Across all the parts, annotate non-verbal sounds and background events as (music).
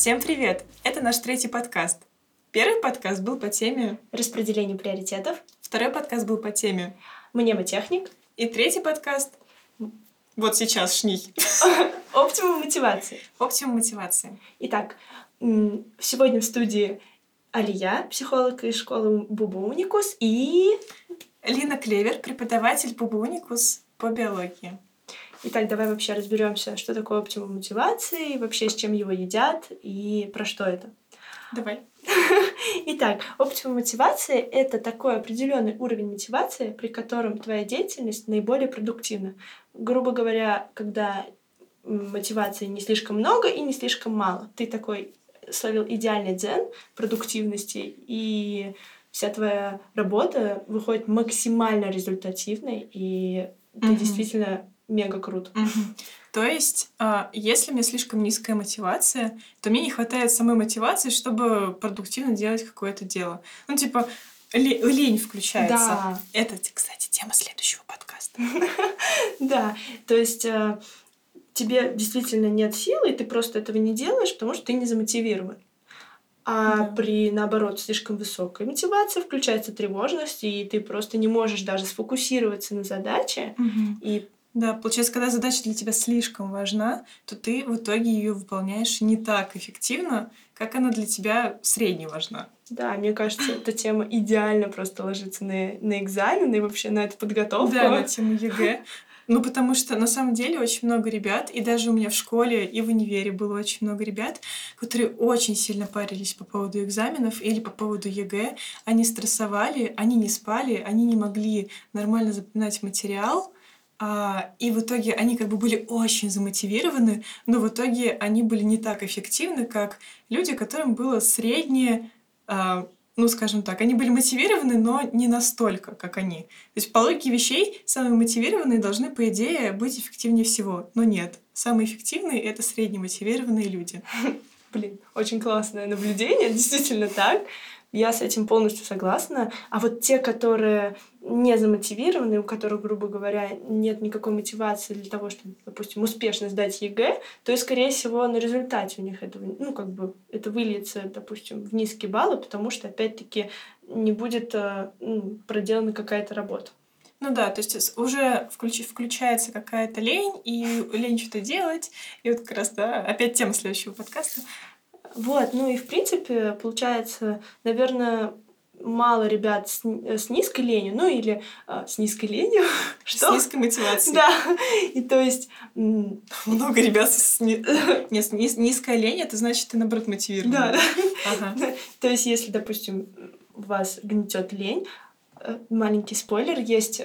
Всем привет! Это наш третий подкаст. Первый подкаст был по теме распределение приоритетов. Второй подкаст был по теме мнемотехник. И третий подкаст вот сейчас шний. (laughs) Оптимум мотивации. Оптимум мотивации. Итак, сегодня в студии Алия, психолог из школы Бубу Уникус, и... Лина Клевер, преподаватель Бубу Уникус по биологии. Итак, давай вообще разберемся, что такое оптимум мотивации, вообще с чем его едят и про что это. Давай. (laughs) Итак, оптимум мотивации — это такой определенный уровень мотивации, при котором твоя деятельность наиболее продуктивна. Грубо говоря, когда мотивации не слишком много и не слишком мало. Ты такой словил идеальный дзен продуктивности, и вся твоя работа выходит максимально результативной, и ты mm-hmm. действительно мега круто. То есть, а, если у меня слишком низкая мотивация, то мне не хватает самой мотивации, чтобы продуктивно делать какое-то дело. Ну, типа, лень включается. Да. Это, кстати, тема следующего подкаста. (laughs) Да, то есть э, тебе действительно нет силы, и ты просто этого не делаешь, потому что ты не замотивирован. А при, наоборот, слишком высокой мотивации включается тревожность, и ты просто не можешь даже сфокусироваться на задаче, и да, получается, когда задача для тебя слишком важна, то ты в итоге ее выполняешь не так эффективно, как она для тебя средне важна. Да, мне кажется, эта тема идеально просто ложится на, на экзамены и вообще на эту подготовку. Да, на тему ЕГЭ. Ну, потому что на самом деле очень много ребят, и даже у меня в школе и в универе было очень много ребят, которые очень сильно парились по поводу экзаменов или по поводу ЕГЭ. Они стрессовали, они не спали, они не могли нормально запоминать материал, а, и в итоге они как бы были очень замотивированы, но в итоге они были не так эффективны, как люди, которым было среднее, а, ну, скажем так, они были мотивированы, но не настолько, как они. То есть по логике вещей самые мотивированные должны, по идее, быть эффективнее всего. Но нет. Самые эффективные — это среднемотивированные люди. Блин, очень классное наблюдение, действительно так. Я с этим полностью согласна. А вот те, которые не замотивированы, у которых, грубо говоря, нет никакой мотивации для того, чтобы, допустим, успешно сдать ЕГЭ, то скорее всего, на результате у них этого, ну, как бы, это выльется, допустим, в низкие баллы, потому что, опять-таки, не будет э, ну, проделана какая-то работа. Ну да, то есть уже включ, включается какая-то лень, и лень что-то делать. И вот как раз, да, опять тема следующего подкаста. Вот, ну и в принципе, получается, наверное, мало ребят с, с низкой ленью, ну или а, с низкой ленью. (laughs) Что? С низкой мотивацией. Да. (laughs) И то есть... Много ребят с... (laughs) Нет, низ, низкая лень, это значит, ты, наоборот, мотивирован. Да. Ага. То есть, если, допустим, вас гнетет лень, э, маленький спойлер, есть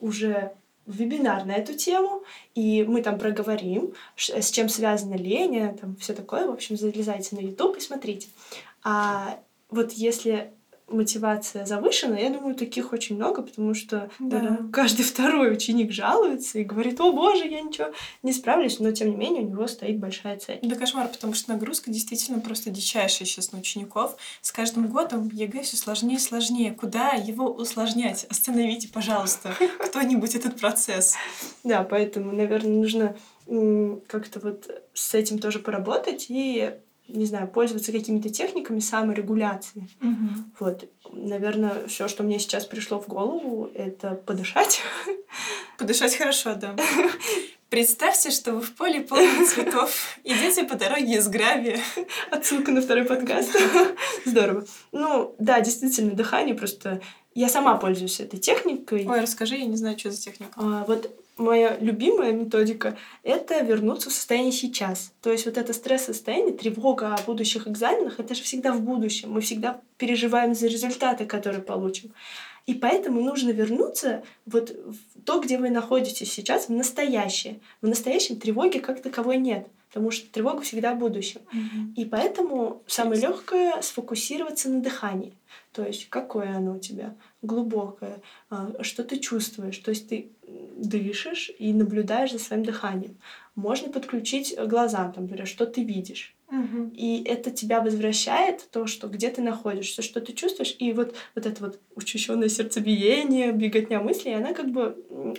уже вебинар на эту тему, и мы там проговорим, с чем связана лень, там все такое. В общем, залезайте на YouTube и смотрите. А вот если мотивация завышена, я думаю, таких очень много, потому что да. Да, каждый второй ученик жалуется и говорит, о боже, я ничего не справлюсь, но тем не менее у него стоит большая цель. Да кошмар, потому что нагрузка действительно просто дичайшая сейчас на учеников. С каждым годом ЕГЭ все сложнее и сложнее. Куда его усложнять? Остановите, пожалуйста, (laughs) кто-нибудь этот процесс. Да, поэтому, наверное, нужно как-то вот с этим тоже поработать и не знаю, пользоваться какими-то техниками саморегуляции. Угу. Вот, наверное, все, что мне сейчас пришло в голову, это подышать. (laughs) Подышать хорошо, да. Представьте, что вы в поле полном цветов, идете по дороге из гравия. Отсылка на второй подкаст. Здорово. Ну, да, действительно, дыхание просто... Я сама пользуюсь этой техникой. Ой, расскажи, я не знаю, что за техника. А, вот моя любимая методика — это вернуться в состояние сейчас. То есть вот это стресс-состояние, тревога о будущих экзаменах — это же всегда в будущем. Мы всегда переживаем за результаты, которые получим. И поэтому нужно вернуться вот в то, где вы находитесь сейчас, в настоящее. В настоящем тревоги как таковой нет, потому что тревога всегда в будущем. Mm-hmm. И поэтому самое легкое сфокусироваться на дыхании. То есть какое оно у тебя глубокое, а, что ты чувствуешь. То есть ты дышишь и наблюдаешь за своим дыханием. Можно подключить глаза, там, например, что ты видишь. Угу. И это тебя возвращает то, что где ты находишься, что ты чувствуешь, и вот, вот это вот учащенное сердцебиение, беготня мыслей, она как бы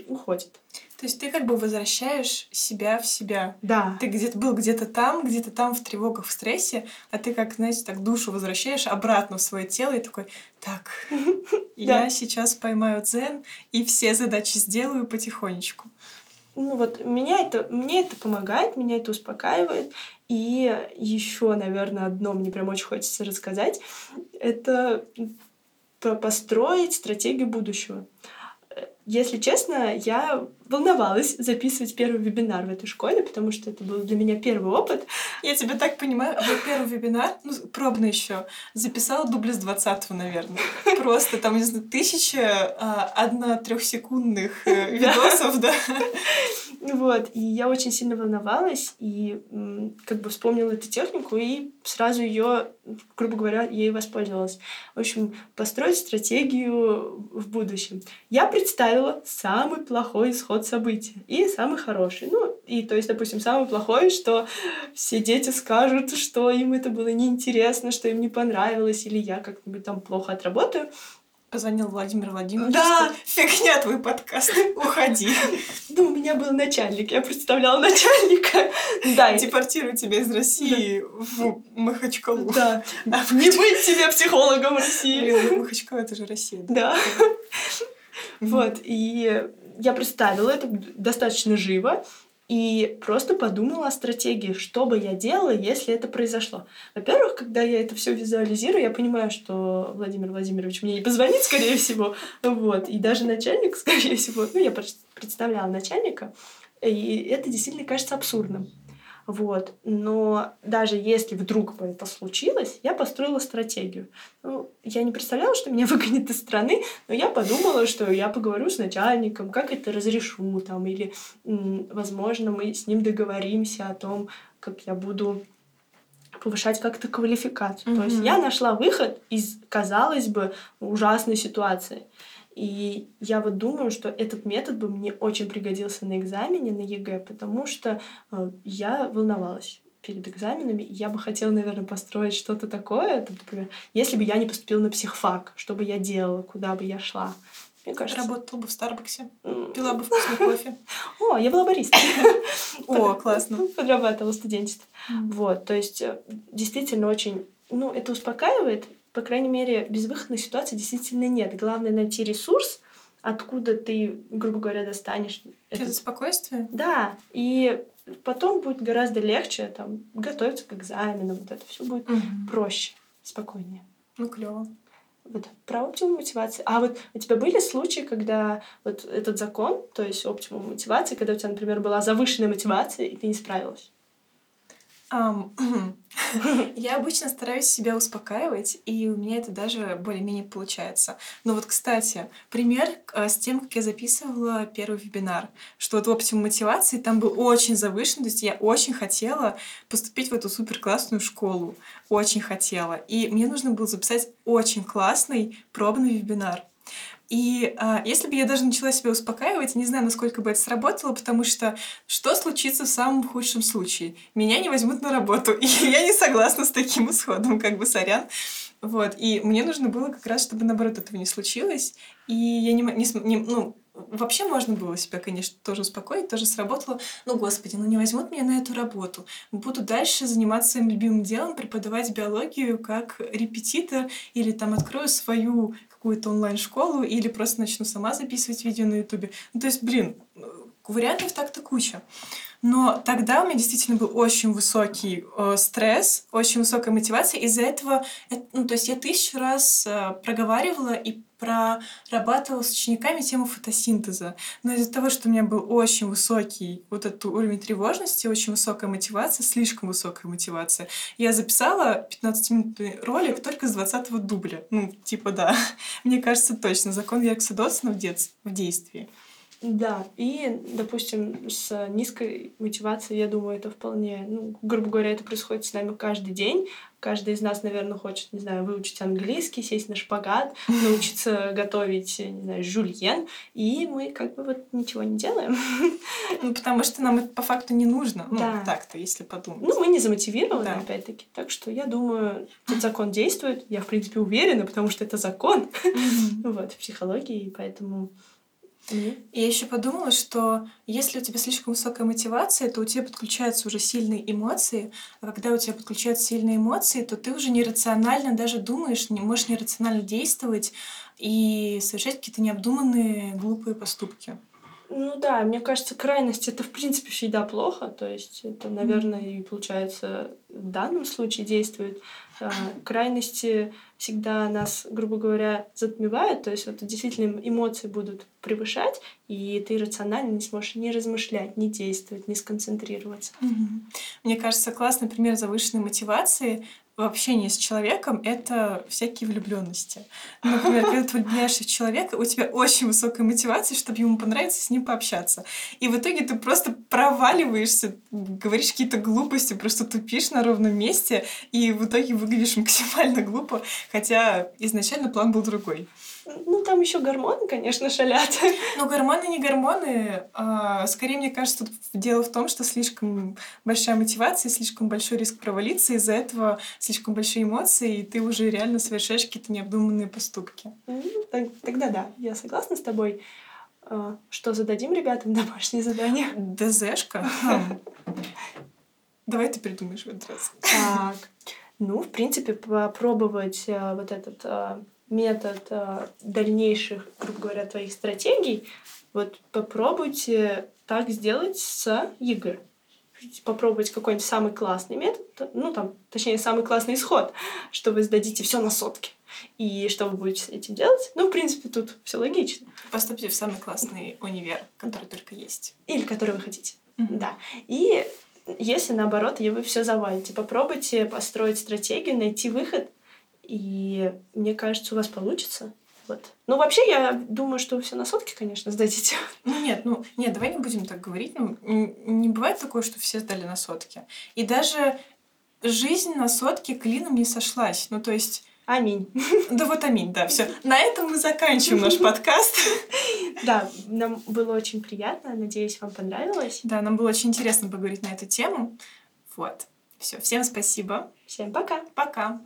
уходит. То есть ты как бы возвращаешь себя в себя. Да. Ты где-то был где-то там, где-то там в тревогах, в стрессе, а ты как, знаете, так душу возвращаешь обратно в свое тело и такой, так, (laughs) я сейчас поймаю дзен и все задачи сделаю потихонечку. Ну вот меня это, мне это помогает, меня это успокаивает. И еще, наверное, одно мне прям очень хочется рассказать. Это построить стратегию будущего. Если честно, я волновалась записывать первый вебинар в этой школе, потому что это был для меня первый опыт. Я тебя так понимаю, вот первый вебинар, ну, пробно еще, записала дубль с 20 наверное. Просто там, не знаю, тысяча а, одна трехсекундных э, видосов, да. Вот, и я очень сильно волновалась, и как бы вспомнила эту технику, и сразу ее, грубо говоря, ей воспользовалась. В общем, построить стратегию в будущем. Я представила самый плохой исход события и самый хороший. Ну, и то есть, допустим, самый плохой, что все дети скажут, что им это было неинтересно, что им не понравилось, или я как-нибудь там плохо отработаю. Позвонил Владимир Владимирович. Да. Фигня твой подкаст. Уходи. (laughs) Ну, у меня был начальник. Я представляла начальника. Да. Депортирую тебя из России в Махачкалу. Да. А не быть тебе психологом России. Блин, Махачкала это же Россия. Да. Вот. И я представила это достаточно живо и просто подумала о стратегии, что бы я делала, если это произошло. Во-первых, когда я это все визуализирую, я понимаю, что Владимир Владимирович мне не позвонит, скорее всего, вот, и даже начальник, (laughs) скорее всего, ну, я представляла начальника, и это действительно кажется абсурдным. Вот. Но даже если вдруг бы это случилось, я построила стратегию. Ну, я не представляла, что меня (laughs) выгонят из страны, но я подумала, что я поговорю с начальником, как это разрешу, там, или, возможно, мы с ним договоримся о том, как я буду повышать как-то квалификацию. Mm-hmm. То есть я нашла выход из, казалось бы, ужасной ситуации. И я вот думаю, что этот метод бы мне очень пригодился на экзамене, на ЕГЭ, потому что э, я волновалась перед экзаменами, я бы хотела, наверное, построить что-то такое, там, например, если бы я не поступила на психфак, что бы я делала, куда бы я шла. Мне кажется... Работала бы в Старбаксе, пила бы вкусный кофе. (laughs) О, я была баристой. (laughs) О, классно. (laughs) Подрабатывала студенчество. Вот, то есть э, действительно очень... Ну, это успокаивает, по крайней мере, безвыходной ситуации действительно нет. Главное найти ресурс, откуда ты, грубо говоря, достанешь. Это этот... спокойствие? Да. И потом будет гораздо легче там, готовиться к экзаменам. Вот это все будет угу. проще, спокойнее. Ну, клево. Вот, про оптимум мотивации. А вот у тебя были случаи, когда вот этот закон, то есть оптимум мотивации, когда у тебя, например, была завышенная мотивация, и ты не справилась? (laughs) Я обычно стараюсь себя успокаивать, и у меня это даже более-менее получается. Но вот, кстати, пример а, с тем, как я записывала первый вебинар, что вот оптимум мотивации там был очень завышен, то есть я очень хотела поступить в эту супер классную школу, очень хотела. И мне нужно было записать очень классный пробный вебинар. И а, если бы я даже начала себя успокаивать, не знаю, насколько бы это сработало, потому что что случится в самом худшем случае? Меня не возьмут на работу, (laughs) и я не согласна с таким исходом, как бы сорян. Вот, и мне нужно было как раз, чтобы наоборот этого не случилось, и я не, не, не ну, Вообще можно было себя, конечно, тоже успокоить, тоже сработало. Ну, господи, ну не возьмут меня на эту работу. Буду дальше заниматься своим любимым делом, преподавать биологию как репетитор или там открою свою какую-то онлайн-школу или просто начну сама записывать видео на ютубе. Ну, то есть, блин, вариантов так-то куча. Но тогда у меня действительно был очень высокий э, стресс, очень высокая мотивация. Из-за этого, это, ну, то есть я тысячу раз э, проговаривала и прорабатывала с учениками тему фотосинтеза. Но из-за того, что у меня был очень высокий вот этот уровень тревожности, очень высокая мотивация, слишком высокая мотивация, я записала 15-минутный ролик только с 20 дубля. Ну, типа, да. (laughs) Мне кажется, точно. Закон Еркса Дотсона в, дет... в действии. Да, и, допустим, с низкой мотивацией, я думаю, это вполне, ну, грубо говоря, это происходит с нами каждый день. Каждый из нас, наверное, хочет, не знаю, выучить английский, сесть на шпагат, (laughs) научиться готовить, не знаю, жульен, и мы как бы вот ничего не делаем. (laughs) Ну, потому что нам это по факту не нужно. Ну, да. так-то, если подумать. Ну, мы не замотивированы, да. опять-таки. Так что я думаю, этот закон действует. Я, в принципе, уверена, потому что это закон. (laughs) Вот, в психологии, поэтому И я еще подумала, что если у тебя слишком высокая мотивация, то у тебя подключаются уже сильные эмоции, а когда у тебя подключаются сильные эмоции, то ты уже нерационально даже думаешь, не можешь нерационально действовать и совершать какие-то необдуманные глупые поступки. Ну да, мне кажется, крайность это в принципе всегда плохо. То есть это, наверное, и получается в данном случае действует. А, Крайности всегда нас, грубо говоря, затмевают. То есть вот действительно эмоции будут превышать, и ты рационально не сможешь ни размышлять, ни действовать, ни сконцентрироваться. Мне кажется, классный пример завышенной мотивации в общении с человеком это всякие влюбленности. Например, когда ты влюбляешься в человека, у тебя очень высокая мотивация, чтобы ему понравиться, с ним пообщаться. И в итоге ты просто проваливаешься, говоришь какие-то глупости, просто тупишь на ровном месте, и в итоге выглядишь максимально глупо, хотя изначально план был другой. Ну, там еще гормоны, конечно, шалят. (laughs) Но гормоны не гормоны. а, скорее, мне кажется, тут дело в том, что слишком большая мотивация, слишком большой риск провалиться, из-за этого слишком большие эмоции, и ты уже реально совершаешь какие-то необдуманные поступки. Ну, Тогда да, я согласна с тобой. А, Что зададим ребятам (laughs) домашнее задание? ДЗшка? Хм. Давай ты придумаешь в этот раз. Так, ну, в принципе, попробовать э, вот этот э, метод э, дальнейших, грубо говоря, твоих стратегий, вот попробуйте так сделать с ЕГЭ. Попробовать какой-нибудь самый классный метод, ну, там, точнее, самый классный исход, что вы сдадите все на сотки. И что вы будете с этим делать? Ну, в принципе, тут все логично. Поступите в самый классный универ, который только есть. Или который вы хотите. Мгм. Да. И если наоборот, и вы все завалите, попробуйте построить стратегию, найти выход, и мне кажется, у вас получится. Вот. Ну, вообще, я думаю, что вы все на сотки, конечно, сдадите. (laughs) Ну нет, ну нет, давай не будем так говорить. Ну, не бывает такое, что все сдали на сотки. И даже жизнь на сотке клином не сошлась. Ну, то есть Аминь. (laughs) Да вот аминь, да, все. На этом мы заканчиваем наш (laughs) подкаст. Да, нам было очень приятно. Надеюсь, вам понравилось. Да, нам было очень интересно поговорить на эту тему. Вот. Все, всем спасибо. Всем пока. Пока.